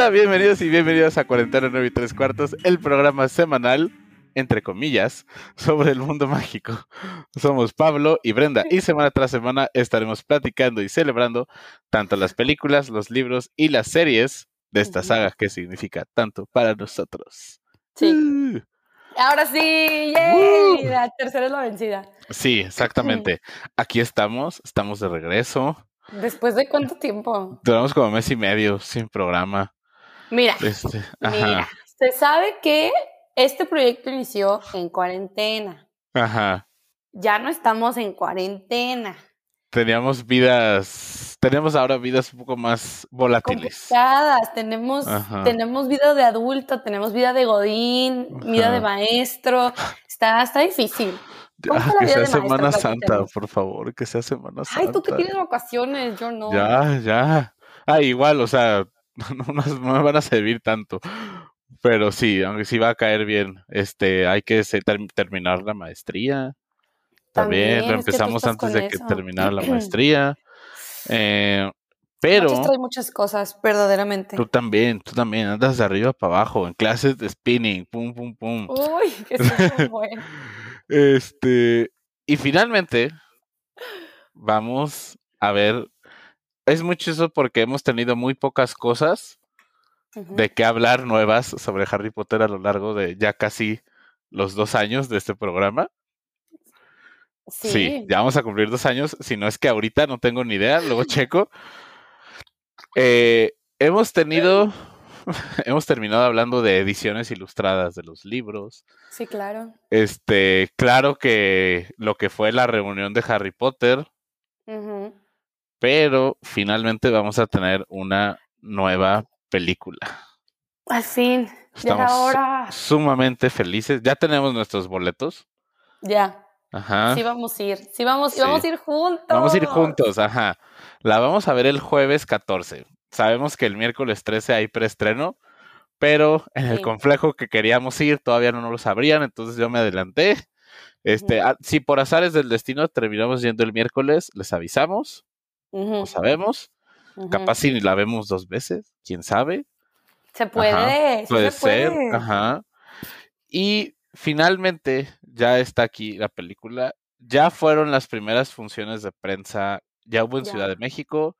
Hola, bienvenidos y bienvenidos a Cuarentena 9 y 3 cuartos, el programa semanal, entre comillas, sobre el mundo mágico. Somos Pablo y Brenda y semana tras semana estaremos platicando y celebrando tanto las películas, los libros y las series de esta saga que significa tanto para nosotros. Sí. Uh. Ahora sí, ¡yay! La tercera es la vencida. Sí, exactamente. Aquí estamos, estamos de regreso. ¿Después de cuánto tiempo? Duramos como mes y medio sin programa. Mira, este, mira, se sabe que este proyecto inició en cuarentena. Ajá. Ya no estamos en cuarentena. Teníamos vidas, tenemos ahora vidas un poco más volátiles. Tenemos, tenemos vida de adulto, tenemos vida de godín, vida de maestro. Está, está difícil. Ah, que sea Semana Santa, por favor, que sea Semana Santa. Ay, tú que tienes vacaciones, yo no. Ya, ya. Ah, igual, o sea, no, me van a servir tanto. Pero sí, aunque sí va a caer bien, este, hay que terminar la maestría. También, empezamos antes de que terminara la maestría. Eh, pero. Hay muchas cosas, verdaderamente. Tú también, tú también, andas de arriba para abajo, en clases de spinning, pum, pum, pum. Uy, que muy bueno. Este, y finalmente, vamos a ver. Es mucho eso porque hemos tenido muy pocas cosas de qué hablar nuevas sobre Harry Potter a lo largo de ya casi los dos años de este programa. Sí. ya vamos a cumplir dos años. Si no es que ahorita no tengo ni idea, luego checo. Eh, hemos tenido hemos terminado hablando de ediciones ilustradas de los libros. Sí, claro. Este, claro que lo que fue la reunión de Harry Potter. Pero finalmente vamos a tener una nueva película. Al fin. Estamos ahora. sumamente felices. Ya tenemos nuestros boletos. Ya. Ajá. Sí vamos a ir. Sí vamos, vamos a ir juntos. Vamos a ir juntos, ajá. La vamos a ver el jueves 14 sabemos que el miércoles 13 hay preestreno, pero en el complejo que queríamos ir todavía no nos lo sabrían, entonces yo me adelanté. Este, ah, si por azares del destino terminamos yendo el miércoles, les avisamos, no sabemos. Capaz si la vemos dos veces, quién sabe. Se puede, puede ser. Ajá. Y finalmente ya está aquí la película. Ya fueron las primeras funciones de prensa, ya hubo en Ciudad de México,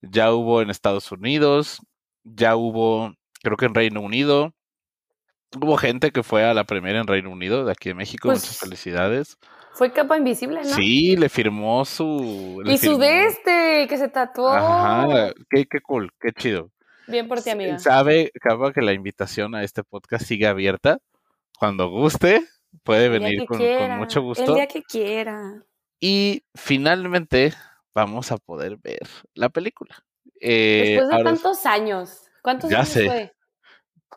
ya hubo en Estados Unidos, ya hubo, creo que en Reino Unido. Hubo gente que fue a la primera en Reino Unido, de aquí de México, muchas pues felicidades. Fue capa invisible, ¿no? Sí, le firmó su... y su de este, que se tatuó. Ajá, qué, qué cool, qué chido. Bien por ti, amiga. Sabe, acaba que la invitación a este podcast sigue abierta. Cuando guste, puede venir con, con, mucho gusto. El día que quiera. Y finalmente, vamos a poder ver la película. Eh, Después de tantos años. ¿Cuántos años fue?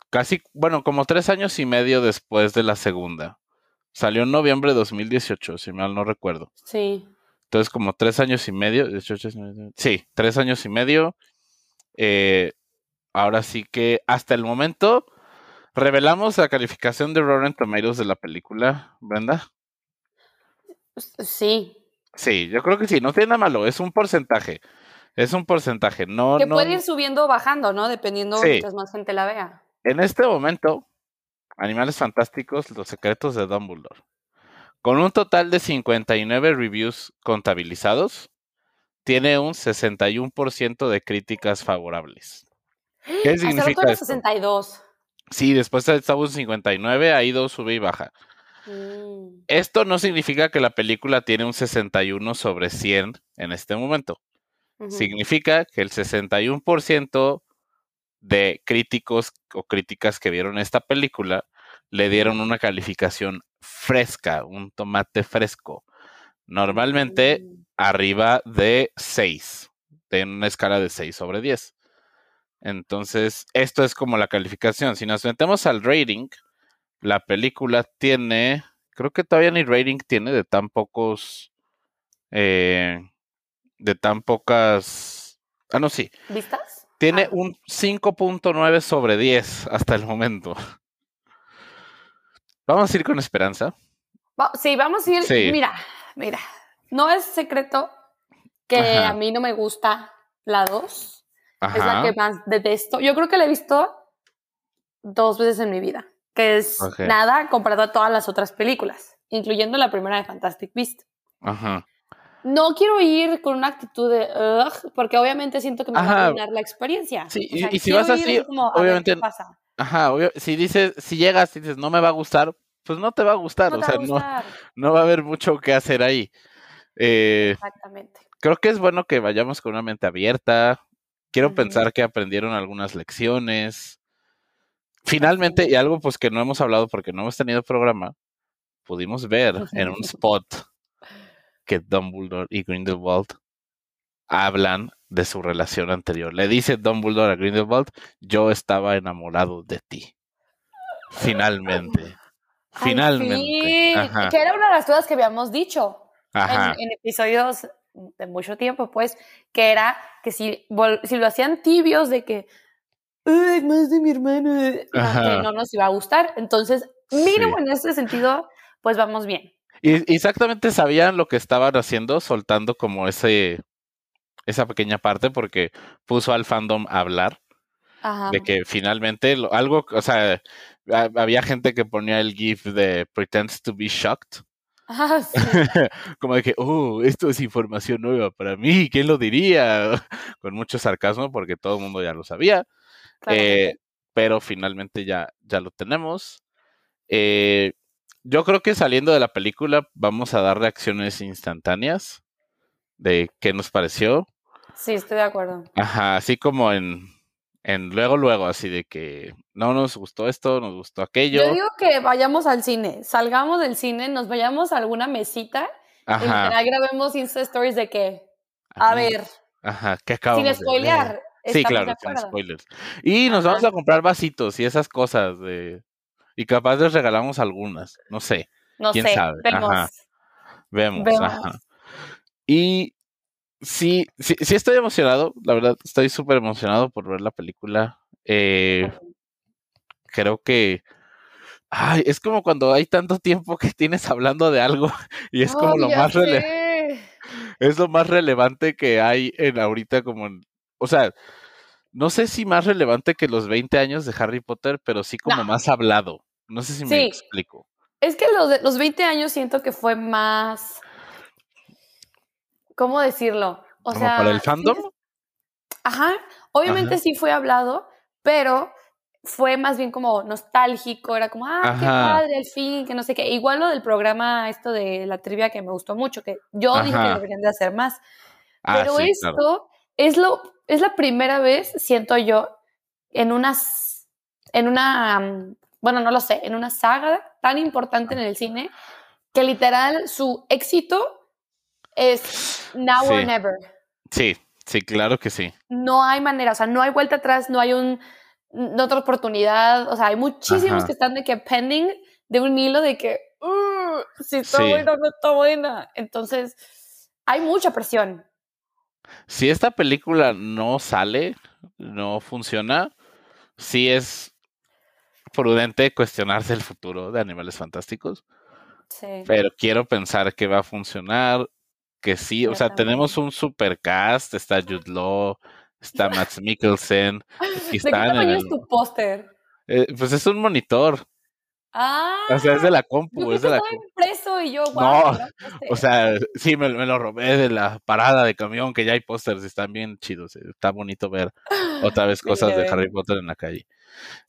Casi, bueno, como tres años y medio después de la segunda. Salió en noviembre de 2018, si mal no recuerdo. Sí. Entonces, como tres años y medio. sí, tres años y medio. Eh, ahora sí que hasta el momento revelamos la calificación de Rotten Tomatoes de la película, Brenda. Sí, Sí, yo creo que sí, no tiene nada malo, es un porcentaje. Es un porcentaje, no. Que puede ir subiendo o bajando, ¿no? Dependiendo de mientras más gente la vea. En este momento, Animales Fantásticos, Los Secretos de Dumbledore. Con un total de 59 reviews contabilizados, tiene un 61% de críticas favorables. ¿Qué significa esto? 62. Sí, después estaba un 59, ha ido, sube y baja. Mm. Esto no significa que la película tiene un 61 sobre 100 en este momento. Significa que el 61% de críticos o críticas que vieron esta película le dieron una calificación fresca, un tomate fresco. Normalmente mm. arriba de 6, en una escala de 6 sobre 10. Entonces, esto es como la calificación. Si nos metemos al rating, la película tiene, creo que todavía ni rating tiene de tan pocos, eh, de tan pocas, ah, no, sí. ¿Vistas? Tiene ah. un 5.9 sobre 10 hasta el momento. Vamos a ir con esperanza. Sí, vamos a ir. Mira, mira, no es secreto que a mí no me gusta la 2. Es la que más detesto. Yo creo que la he visto dos veces en mi vida, que es nada comparado a todas las otras películas, incluyendo la primera de Fantastic Beast. Ajá. No quiero ir con una actitud de Ugh, porque obviamente siento que me va a arruinar la experiencia. Sí, y, si vas así, obviamente. pasa. Ajá, si dices, si llegas y dices no me va a gustar, pues no te va a gustar. o sea, no, no va a haber mucho que hacer ahí. Eh, Exactamente. Creo que es bueno que vayamos con una mente abierta. Quiero pensar que aprendieron algunas lecciones. Finalmente, y algo pues que no hemos hablado porque no hemos tenido programa, pudimos ver en un spot que Dumbledore y Grindelwald hablan de su relación anterior. Le dice Dumbledore a Grindelwald, yo estaba enamorado de ti. Finalmente. Finalmente. Que era una de las cosas que habíamos dicho en, episodios de mucho tiempo, pues, que era que si, si lo hacían tibios de que, Ay, más de mi hermano, eh", no, nos iba a gustar. Entonces, mínimo en ese sentido, pues vamos bien. Y exactamente sabían lo que estaban haciendo, soltando como ese esa pequeña parte porque puso al fandom a hablar. De que finalmente algo, o sea, había gente que ponía el GIF de pretends to be shocked. Ah, como de que, oh, esto es información nueva para mí, ¿quién lo diría? Con mucho sarcasmo porque todo el mundo ya lo sabía. Eh, pero finalmente ya, ya lo tenemos. Eh, yo creo que saliendo de la película vamos a dar reacciones instantáneas de qué nos pareció. Sí, estoy de acuerdo. Ajá, así como en, en luego, luego, así de que no nos gustó esto, nos gustó aquello. Yo digo que vayamos al cine, salgamos del cine, nos vayamos a alguna mesita Ajá. y grabemos Insta Stories de que, a ver. Ajá, ¿qué acabamos Sin spoilear. Sí, claro, sin spoilers. Y nos vamos a comprar vasitos y esas cosas de... Y capaz les regalamos algunas, no sé. No ¿Quién sé, sabe? Vemos. Ajá. Vemos, vemos. Ajá. Y sí, sí, sí estoy emocionado, la verdad, estoy súper emocionado por ver la película. Eh, creo que ay, es como cuando hay tanto tiempo que tienes hablando de algo y es como lo más relevante. Es lo más relevante que hay en ahorita como o sea, no sé si más relevante que los 20 años de Harry Potter, pero sí como más hablado. No sé si me explico. Es que los, los 20 años siento que fue más ¿cómo decirlo? O sea, para el fandom? ajá, obviamente sí fue hablado, pero fue más bien como nostálgico, era como, ah, qué padre, el fin, que no sé qué. Igual lo del programa, esto de la trivia que me gustó mucho, que yo dije que deberían de hacer más. Ah, pero esto es lo, es la primera vez, siento yo, en unas, en una, bueno, no lo sé, en una saga tan importante en el cine, que literal su éxito es now or never. Sí, sí, claro que sí. No hay manera, o sea, no hay vuelta atrás, no hay un, otra oportunidad, o sea, hay muchísimos que están de que pending de un hilo de que, uh, si está buena, no está buena. Entonces, hay mucha presión. Si esta película no sale, no funciona, sí es prudente cuestionarse el futuro de Animales Fantásticos. Sí. Pero quiero pensar que va a funcionar que sí, o sea, tenemos un super cast, está Jude Law, está Max Mikkelsen. ¿De qué tamaño es tu póster? Eh, pues es un monitor. Ah. O sea, es de la compu. Es de la impreso y yo, wow, No, o sea, sí, me, lo robé de la parada de camión, que ya hay pósters están bien chidos. Eh, está bonito ver otra vez cosas de Harry Potter en la calle.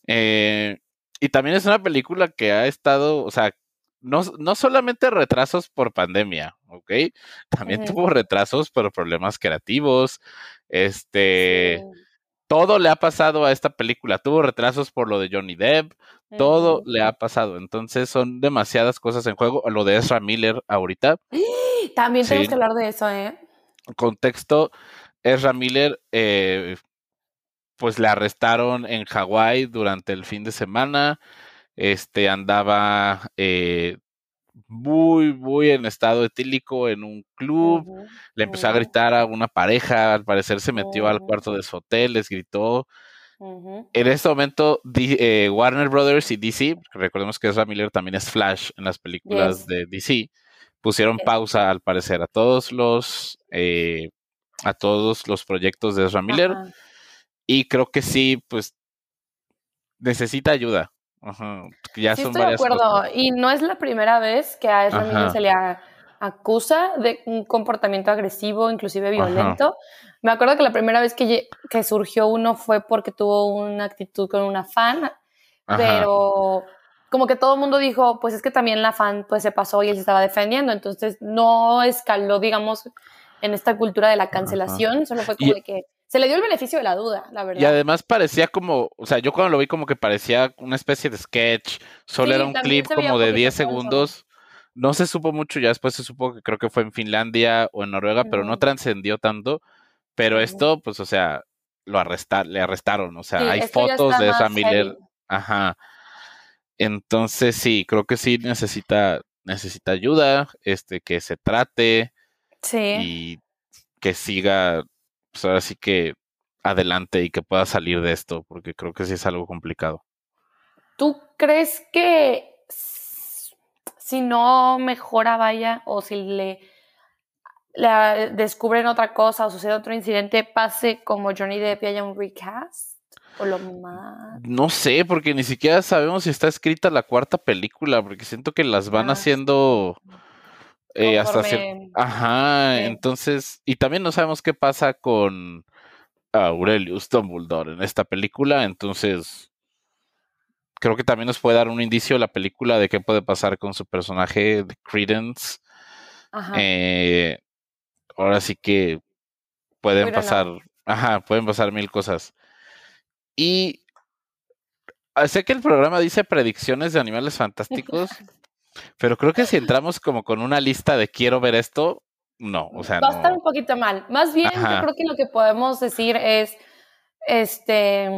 Eh, y también es una película que ha estado, o sea, no, no solamente retrasos por pandemia, ¿ok? También tuvo retrasos por problemas creativos. Este, todo le ha pasado a esta película. Tuvo retrasos por lo de Johnny Depp. Todo le ha pasado. Entonces son demasiadas cosas en juego. Lo de Ezra Miller ahorita. También tenemos que hablar de eso, ¿eh? Contexto, Ezra Miller, eh, pues le arrestaron en Hawái durante el fin de semana este andaba eh, muy, muy en estado etílico en un club, le empezó a gritar a una pareja, al parecer se metió al cuarto de su hotel, les gritó. En este momento, eh, Warner Brothers y DC, recordemos que Ezra Miller también es Flash en las películas de DC, pusieron pausa al parecer a todos los eh, a todos los proyectos de Ezra Miller. Y creo que sí, pues necesita ayuda. Ajá. Ya sí, estoy de acuerdo. Y no es la primera vez que a esa niña se le acusa de un comportamiento agresivo, inclusive violento. Me acuerdo que la primera vez que, que, surgió uno fue porque tuvo una actitud con una fan, pero como que todo el mundo dijo, pues es que también la fan pues se pasó y él se estaba defendiendo, entonces no escaló, digamos, en esta cultura de la cancelación, solo fue como de que se le dio el beneficio de la duda, la verdad. Y además parecía como, o sea, yo cuando lo vi como que parecía una especie de sketch, solo era un clip como de 10 segundos. No se supo mucho, ya después se supo que creo que fue en Finlandia o en Noruega, pero no trascendió tanto. Pero esto, pues, o sea, lo arrestaron, le arrestaron, o sea, hay fotos de esa Miller. Ajá. Entonces sí, creo que sí necesita, necesita ayuda, este, que se trate. Sí. Y que siga pues ahora sí que adelante y que pueda salir de esto, porque creo que sí es algo complicado. ¿Tú crees que si no mejora, vaya, o si le, le descubren otra cosa o sucede otro incidente, pase como Johnny Depp y haya un recast? ¿O lo más? No sé, porque ni siquiera sabemos si está escrita la cuarta película, porque siento que las van ah, haciendo eh, hasta Ajá, entonces, y también no sabemos qué pasa con Aurelius Dumbledore en esta película, entonces creo que también nos puede dar un indicio la película de qué puede pasar con su personaje de Credence. Ajá. Eh, ahora sí que pueden pasar, ajá, pueden pasar mil cosas. Y ah, sé que el programa dice predicciones de animales fantásticos. Pero creo que si entramos como con una lista de quiero ver esto, no, o sea, va a estar un poquito mal. Más bien, yo creo que lo que podemos decir es, este,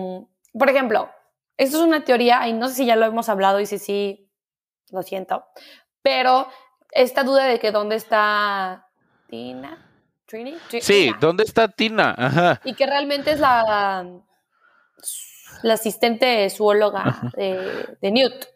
por ejemplo, esto es una teoría y no sé si ya lo hemos hablado y si sí, lo siento, pero esta duda de que dónde está Tina, Trini, sí, dónde está Tina, Ajá. y que realmente es la la asistente zoóloga de, de Newt.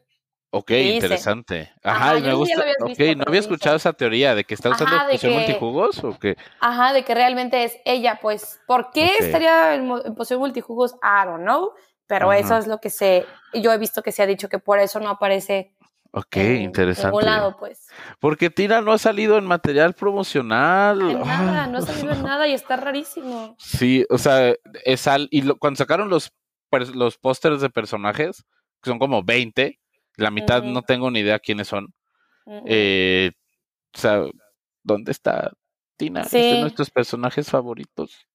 Ok, interesante. Ajá, y me gusta. ok, no había escuchado esa teoría de que está usando Ajá, poción multijugos o qué. Ajá, de que realmente es ella, pues. ¿Por qué estaría en, poción multijugos? I don't know. Pero eso es lo que se. Yo he visto que se ha dicho que por eso no aparece. Ok, interesante. En lado, pues. Porque Tina no ha salido en material promocional. En nada, no ha salido en nada y está rarísimo. Sí, o sea, es al, y cuando sacaron los, los pósters de personajes, que son como 20, la mitad no tengo ni idea quiénes son. Eh, o sea, ¿dónde está Tina? Es de nuestros personajes favoritos.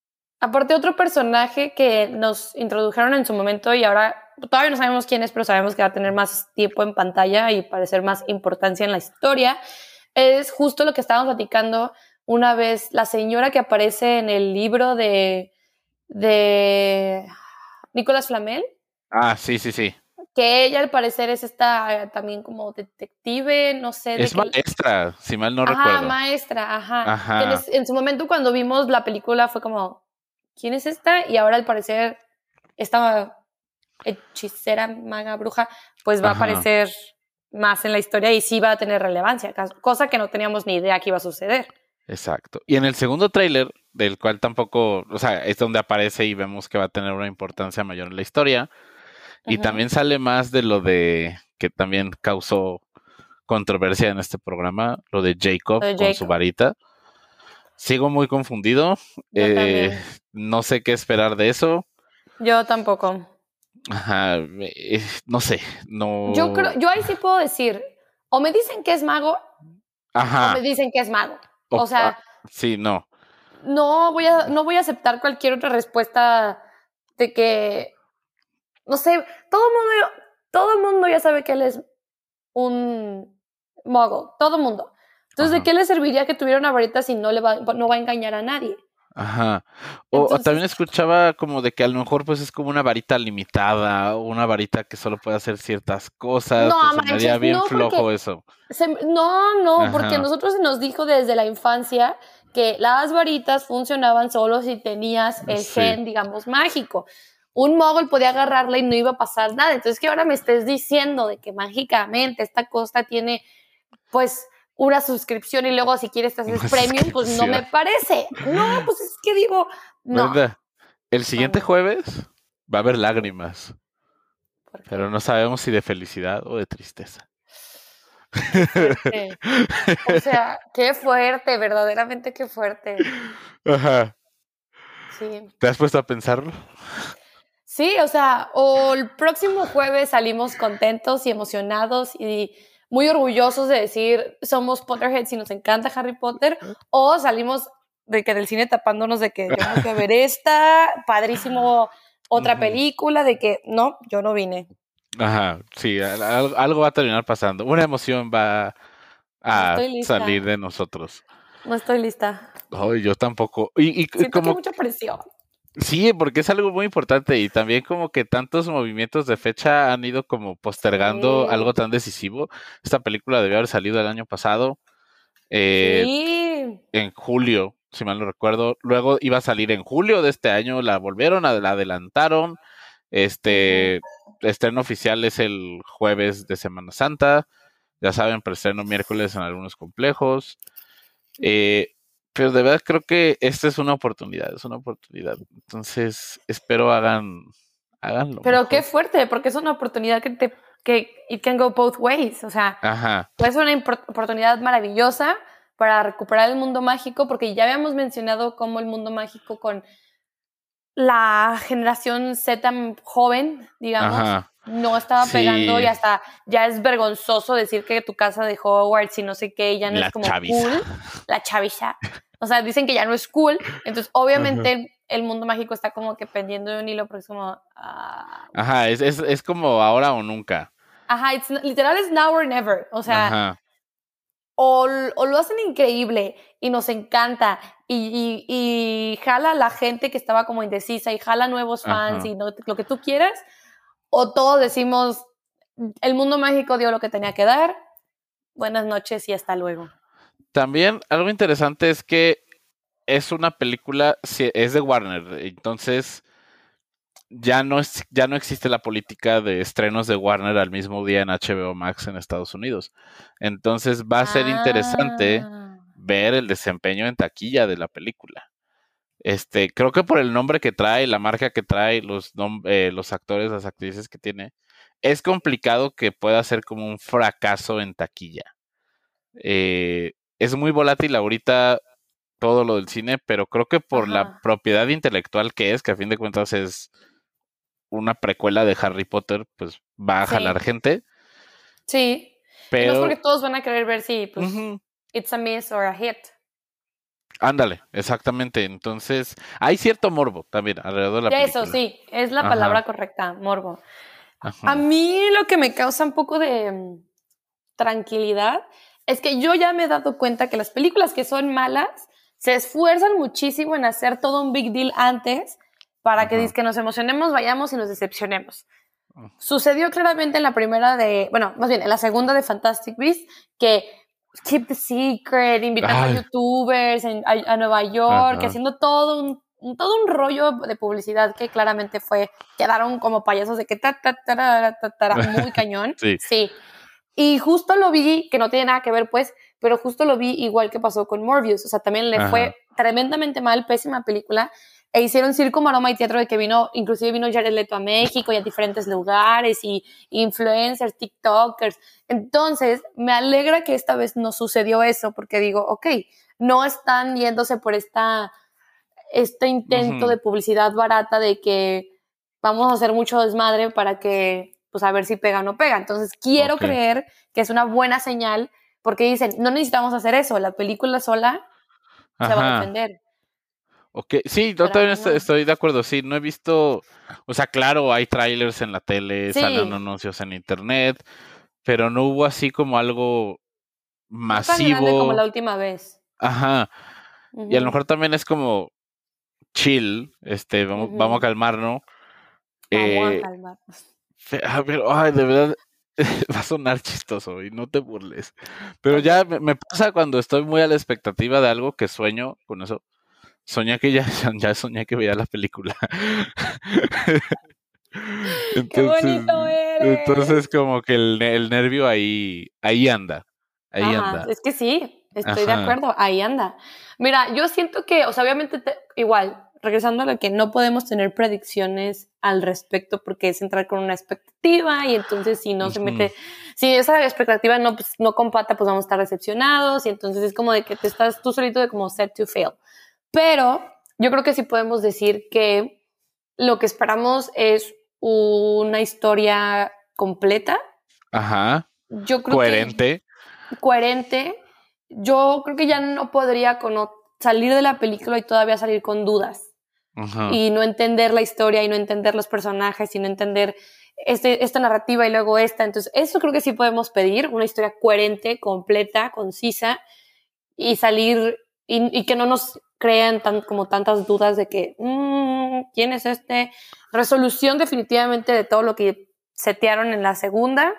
Aparte, otro personaje que nos introdujeron en su momento y ahora todavía no sabemos quién es, pero sabemos que va a tener más tiempo en pantalla y parecer más importancia en la historia, es justo lo que estábamos platicando una vez, la señora que aparece en el libro de, de Nicolás Flamel. Ah, sí, sí, sí que ella al parecer es esta también como detective, no sé. Es maestra, si mal no ajá, recuerdo. maestra, ajá. ajá. En, su momento cuando vimos la película fue como, ¿quién es esta? Y ahora al parecer esta hechicera, maga, bruja, pues va a aparecer más en la historia y sí va a tener relevancia, cosa que no teníamos ni idea que iba a suceder. Exacto. Y en el segundo tráiler, del cual tampoco, o sea, es donde aparece y vemos que va a tener una importancia mayor en la historia, y también sale más de lo de que también causó controversia en este programa, lo de Jacob, con su varita. Sigo muy confundido. Eh, no sé qué esperar de eso. Yo tampoco. Ajá, eh, no sé, no. Yo creo, yo ahí sí puedo decir, o me dicen que es mago, Ajá. o me dicen que es mago. O, sea, ah, sí, no. No voy a, no voy a aceptar cualquier otra respuesta de que no sé, todo el mundo, todo mundo ya sabe que él es un mogul, todo el mundo. Entonces, ¿de qué le serviría que tuviera una varita si no le va, no va a engañar a nadie? Ajá. O, también escuchaba como de que a lo mejor pues es como una varita limitada, o una varita que solo puede hacer ciertas cosas. No, pues, se me bien flojo eso. no, no, porque a nosotros se nos dijo desde la infancia que las varitas funcionaban solo si tenías el gen, digamos, mágico un mogul podía agarrarla y no iba a pasar nada. Entonces, que ahora me estés diciendo de que mágicamente esta costa tiene, pues, una suscripción y luego si quieres te haces premium, pues no me parece. No, pues es que digo, no. El siguiente jueves va a haber lágrimas. Pero no sabemos si de felicidad o de tristeza. o sea, qué fuerte, verdaderamente qué fuerte. Ajá. Sí. ¿Te has puesto a pensarlo? Sí, o sea, o el próximo jueves salimos contentos y emocionados y muy orgullosos de decir somos Potterheads y nos encanta Harry Potter, o salimos de que del cine tapándonos de que tengo que ver esta, padrísimo otra película, de que no, yo no vine. Ajá, sí, algo va a terminar pasando. Una emoción va a salir de nosotros. No estoy lista. Ay, yo tampoco. Y, y Siento como... mucha presión. Sí, porque es algo muy importante y también como que tantos movimientos de fecha han ido como postergando algo tan decisivo. Esta película debió haber salido el año pasado. Eh, sí. En julio, si mal no recuerdo. Luego iba a salir en julio de este año, la volvieron, la adelantaron. Este, estreno oficial es el jueves de Semana Santa. Ya saben, preestreno miércoles en algunos complejos. Eh, pero de verdad creo que esta es una oportunidad, es una oportunidad. Entonces, espero hagan, haganlo. Pero qué fuerte, porque es una oportunidad que te, que it can go both ways. O sea, Ajá. es una oportunidad maravillosa para recuperar el mundo mágico, porque ya habíamos mencionado cómo el mundo mágico con la generación Z joven, digamos, no estaba pegando y hasta ya es vergonzoso decir que tu casa de Hogwarts y no sé qué, ya no es como cool. La chaviza. O sea, dicen que ya no es cool. Entonces, obviamente, el mundo mágico está como que pendiendo de un hilo, pero es como. Ah, Ajá, es, es, es, como ahora o nunca. Ajá, literal es now or never. O sea, o, o, lo hacen increíble y nos encanta y, y, jala a la gente que estaba como indecisa y jala nuevos fans y lo que tú quieras, o todos decimos, el mundo mágico dio lo que tenía que dar, buenas noches y hasta luego. También algo interesante es que es una película, es de Warner, entonces ya no, es, ya no existe la política de estrenos de Warner al mismo día en HBO Max en Estados Unidos. Entonces va a ser interesante ah ver el desempeño en taquilla de la película. Este, creo que por el nombre que trae, la marca que trae, los, eh, los actores, las actrices que tiene, es complicado que pueda ser como un fracaso en taquilla. Eh, es muy volátil ahorita todo lo del cine, pero creo que por la propiedad intelectual que es, que a fin de cuentas es una precuela de Harry Potter, pues va a jalar gente. Sí. Pero... no es porque todos van a querer ver si pues, it's a miss or a hit. Ándale, exactamente. Entonces, hay cierto morbo también alrededor de la película. Eso sí, es la palabra correcta, morbo. A mí lo que me causa un poco de mm, tranquilidad es que yo ya me he dado cuenta que las películas que son malas se esfuerzan muchísimo en hacer todo un big deal antes para que, que nos emocionemos, vayamos y nos decepcionemos. Sucedió claramente en la primera de, bueno, más bien en la segunda de Fantastic Beasts, que Keep the Secret, invitando a youtubers a, Nueva York, haciendo todo un, todo un rollo de publicidad que claramente fue, quedaron como payasos de que ta, ta, ta, ta, muy cañón. sí. sí. Y justo lo vi, que no tiene nada que ver pues, pero justo lo vi igual que pasó con Morbius, o sea, también le fue tremendamente mal, pésima película, e hicieron circo, maroma y teatro de que vino, inclusive vino Jared Leto a México y a diferentes lugares y influencers, TikTokers. Entonces, me alegra que esta vez no sucedió eso porque digo, ok, no están yéndose por esta, este intento de publicidad barata de que vamos a hacer mucho desmadre para que, pues a ver si pega o no pega. Entonces, quiero creer que es una buena señal porque dicen, no necesitamos hacer eso, la película sola se va a defender. Ok, sí, yo también estoy, de acuerdo, sí, no he visto, o sea, claro, hay trailers en la tele, salen anuncios en internet, pero no hubo así como algo masivo. No como la última vez. Ajá. Y a lo mejor también es como chill, este, vamos, vamos a calmarnos. Vamos a eh, calmarnos. Pero, ay, de verdad, va a sonar chistoso y no te burles. Pero ya me pasa cuando estoy muy a la expectativa de algo que sueño con eso soñé que ya, ya soñé que veía la película. entonces, Qué bonito eres. Entonces como que el, el nervio ahí, ahí anda. Ahí anda. Es que sí, estoy de acuerdo, ahí anda. Mira, yo siento que, o sea, obviamente igual, regresando a lo que no podemos tener predicciones al respecto porque es entrar con una expectativa y entonces si no se mete, si esa expectativa no, pues, no compata, pues vamos a estar decepcionados y entonces es como de que te estás tú solito de como set to fail. Pero yo creo que sí podemos decir que lo que esperamos es una historia completa. Ajá. Yo creo coherente. coherente. Yo creo que ya no podría con, salir de la película y todavía salir con dudas. Y no entender la historia y no entender los personajes y no entender este, esta narrativa y luego esta. Entonces, eso creo que sí podemos pedir, una historia coherente, completa, concisa y salir y, que no nos crean tan, como tantas dudas de que, mm, ¿quién es este? Resolución definitivamente de todo lo que setearon en la segunda,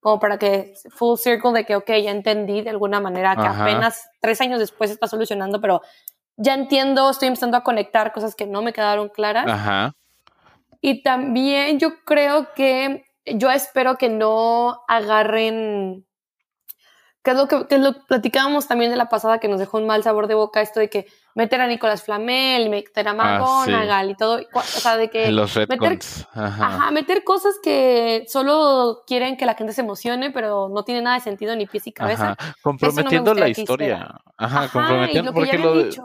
como para que full circle de que, ok, ya entendí de alguna manera que apenas tres años después está solucionando, pero ya entiendo, estoy empezando a conectar cosas que no me quedaron claras. Ajá. Y también yo creo que yo espero que no agarren que es lo que, lo platicábamos también de la pasada que nos dejó un mal sabor de boca esto de que meter a Nicolás Flamel, meter a ah, McGonagall y todo, o sea, de que los meter, ajá. meter cosas que solo quieren que la gente se emocione, pero no tiene nada de sentido ni pies y cabeza. Comprometiendo la historia. Ajá, comprometiendo porque lo de,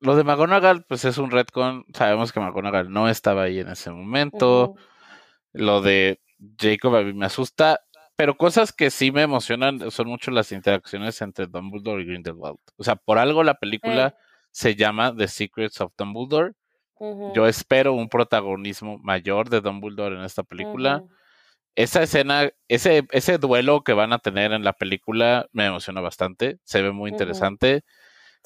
lo de McGonagall pues es un retcon, sabemos que McGonagall no estaba ahí en ese momento. Lo de Jacob a mí me asusta pero cosas que sí me emocionan son mucho las interacciones entre Dumbledore y Grindelwald. O sea, por algo la película se llama The Secrets of Dumbledore. Yo espero un protagonismo mayor de Dumbledore en esta película. Esa escena, ese, ese duelo que van a tener en la película me emociona bastante. Se ve muy interesante.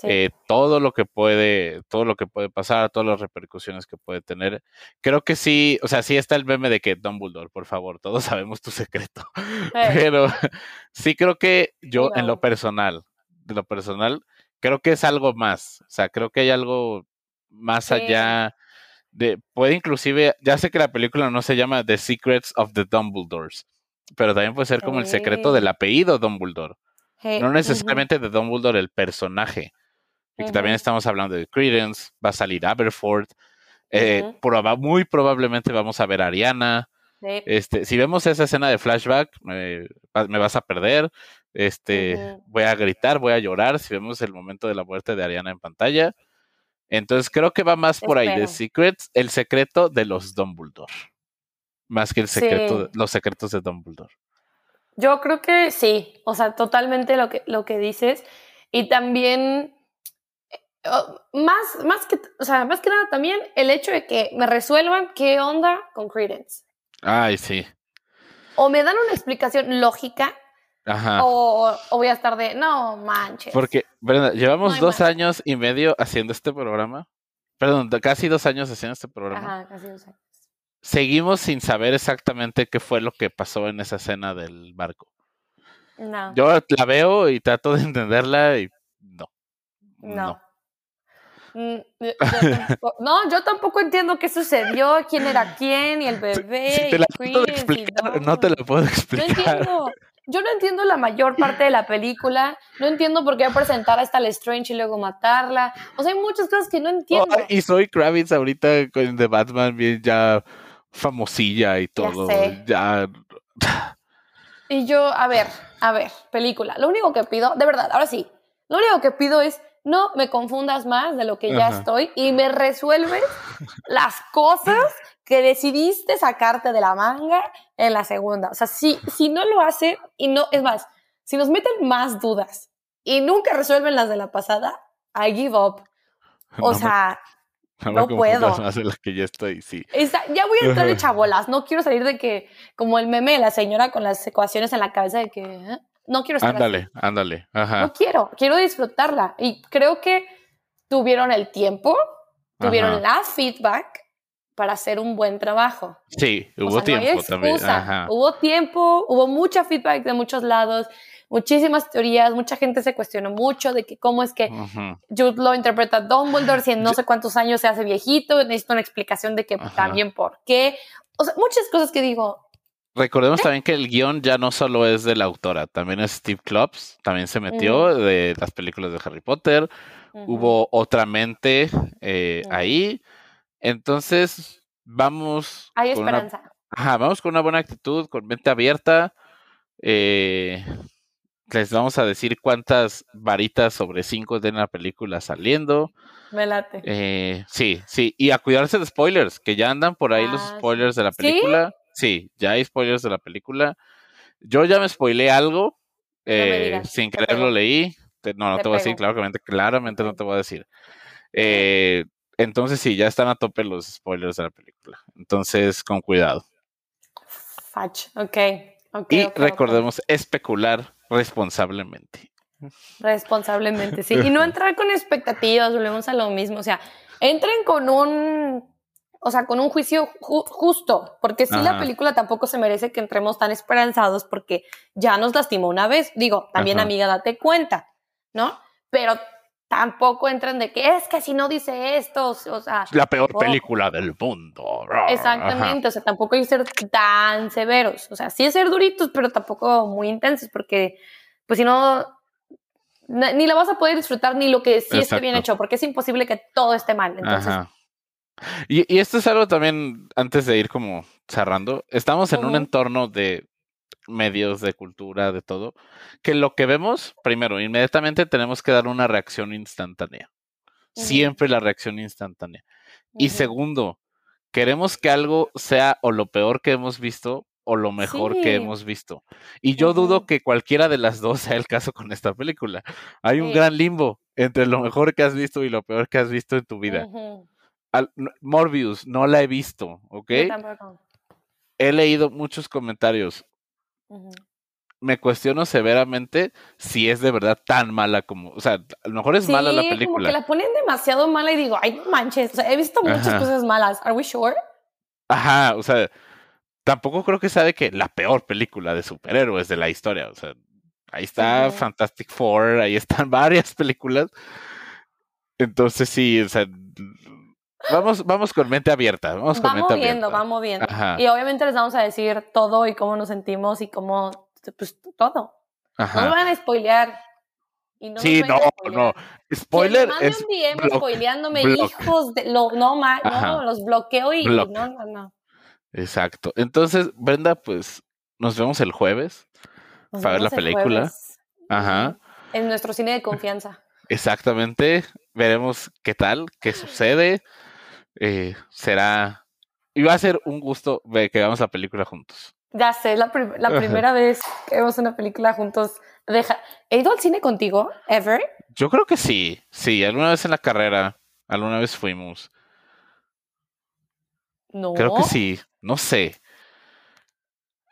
Eh, todo lo que puede, todo lo que puede pasar, todas las repercusiones que puede tener. Creo que sí, o sea, sí está el meme de que Dumbledore, por favor, todos sabemos tu secreto. Pero sí creo que yo, en lo personal, de lo personal, creo que es algo más. O sea, creo que hay algo más allá de, puede inclusive, ya sé que la película no se llama The Secrets of the Dumbledores, pero también puede ser como el secreto del apellido Dumbledore. No necesariamente de Dumbledore el personaje, y también estamos hablando de Credence, va a salir Aberford, eh, muy probablemente vamos a ver a Ariana. Este, si vemos esa escena de flashback, me vas a perder. Este, voy a gritar, voy a llorar si vemos el momento de la muerte de Ariana en pantalla. Entonces creo que va más por ahí de Secrets, el secreto de los Dumbledore. Más que el secreto, los secretos de Dumbledore. Yo creo que sí, o sea, totalmente lo que, lo que dices. Y también más, más, que, o sea, más que nada también el hecho de que me resuelvan qué onda con Credence. Ay, sí. O me dan una explicación lógica. Ajá. O, voy a estar de, no manches. Porque, Brenda, llevamos dos años y medio haciendo este programa. Perdón, casi dos años haciendo este programa. Ajá, casi dos años. Seguimos sin saber exactamente qué fue lo que pasó en esa escena del barco. No. Yo la veo y trato de entenderla y no. no. Mm, no, yo tampoco entiendo qué sucedió, quién era quién, y el bebé. no te lo puedo explicar. No entiendo. Yo no entiendo la mayor parte de la película. No entiendo por qué presentar hasta la Strange y luego matarla. O sea, hay muchas cosas que no entiendo. y soy Kravitz ahorita con The Batman, bien ya famosilla y todo. Ya, Y yo, a ver, a ver, película. Lo único que pido, de verdad, ahora sí, lo único que pido es no me confundas más de lo que ya estoy y me resuelves las cosas que decidiste sacarte de la manga en la segunda. O sea, si, si no lo hacen y no, es más, si nos meten más dudas y nunca resuelven las de la pasada, I give up. O sea, no, puedo. Más de las que ya estoy, sí. ya voy a entrar en chabolas. No quiero salir de que, como el meme de la señora con las ecuaciones en la cabeza de que, ¿eh? No quiero estar Ándale, ándale. Ajá. No quiero, quiero disfrutarla. Y creo que tuvieron el tiempo, tuvieron la feedback para hacer un buen trabajo. Sí, hubo tiempo también. Hubo tiempo, hubo mucha feedback de muchos lados, muchísimas teorías, mucha gente se cuestionó mucho de que cómo es que Jude Law interpreta a Dumbledore si en no sé cuántos años se hace viejito, necesito una explicación de que también por qué. O sea, muchas cosas que digo, Recordemos también que el guion ya no solo es de la autora, también es Steve Klops, también se metió de las películas de Harry Potter. Hubo otra mente eh, ahí. Entonces, vamos. Hay esperanza. ajá, vamos con una buena actitud, con mente abierta. Eh, les vamos a decir cuántas varitas sobre cinco tiene la película saliendo. Me late. Eh, sí, sí. Y a cuidarse de spoilers, que ya andan por ahí los ah, spoilers de la película. ¿Sí? ya hay spoilers de la película. Yo ya me spoilé algo. Eh, sin querer lo leí. No, no te, voy a decir, claramente, claramente no te voy a decir. Eh, entonces sí, ya están a tope los spoilers de la película. Entonces, con cuidado. Fach, ok. y recordemos especular responsablemente. Responsablemente, sí. Y no entrar con expectativas, volvemos a lo mismo. O sea, entren con un, o sea, con un juicio justo, porque si la película tampoco se merece que entremos tan esperanzados porque ya nos lastimó una vez. Digo, también amiga, date cuenta, ¿no? Pero tampoco entran de que es que si no dice esto, o sea... La peor película del mundo. Exactamente, o sea, tampoco hay que ser tan severos, o sea, sí ser duritos, pero tampoco muy intensos, porque pues si no, ni la vas a poder disfrutar ni lo que sí esté bien hecho, porque es imposible que todo esté mal. Entonces... Y, y, esto es algo también, antes de ir como cerrando, estamos en un entorno de medios de cultura, de todo, que lo que vemos, primero, inmediatamente tenemos que dar una reacción instantánea. Siempre la reacción instantánea. Y segundo, queremos que algo sea o lo peor que hemos visto o lo mejor que hemos visto. Y yo dudo que cualquiera de las dos sea el caso con esta película. Hay un gran limbo entre lo mejor que has visto y lo peor que has visto en tu vida. Morbius, no la he visto, ¿ok? He leído muchos comentarios. Me cuestiono severamente si es de verdad tan mala como, o sea, a lo mejor es mala la película. Como que la ponen demasiado mala y digo, ay, manches, o sea, he visto muchas cosas malas. ¿Are we sure? Ajá, o sea, tampoco creo que sea de que la peor película de superhéroes de la historia, o sea, ahí está Fantastic Four, ahí están varias películas. Entonces sí, o sea, Vamos, vamos con mente abierta. Vamos con mente viendo, abierta. vamos viendo. Y obviamente les vamos a decir todo y cómo nos sentimos y cómo, pues todo. No me van a spoilear. Y no sí, no, no. Spoiler es. un DM spoileándome, hijos de. Lo, no, no, los bloqueo y. No, no, no. Exacto. Entonces, Brenda, pues nos vemos el jueves para ver la película. Ajá. En nuestro cine de confianza. Exactamente. Veremos qué tal, qué sucede. Eh, será. Y va a ser un gusto ver que veamos la película juntos. Ya sé, la, la primera vez que vemos una película juntos. Deja. ¿He ido al cine contigo? ¿Ever? Yo creo que sí. Sí, alguna vez en la carrera. Alguna vez fuimos. No. Creo que sí. No sé.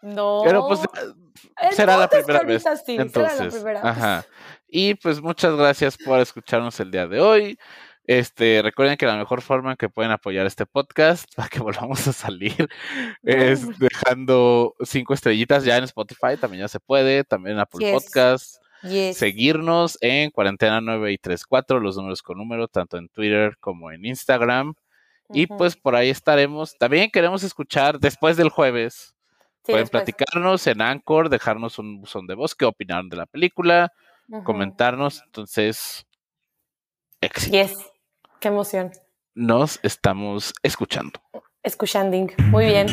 No. Pero pues será la primera vez. Entonces, será la ajá. Y pues muchas gracias por escucharnos el día de hoy. Este, recuerden que la mejor forma que pueden apoyar este podcast para que volvamos a salir es dejando cinco estrellitas ya en Spotify, también ya se puede, también en Apple Podcasts. Seguirnos en Cuarentena 9 y 34, los números con número, tanto en Twitter como en Instagram. Y pues por ahí estaremos. También queremos escuchar después del jueves. pueden platicarnos en Anchor, dejarnos un buzón de voz, qué opinaron de la película, comentarnos. Entonces, éxito. Qué emoción. Nos estamos escuchando. Escuchando. Muy bien.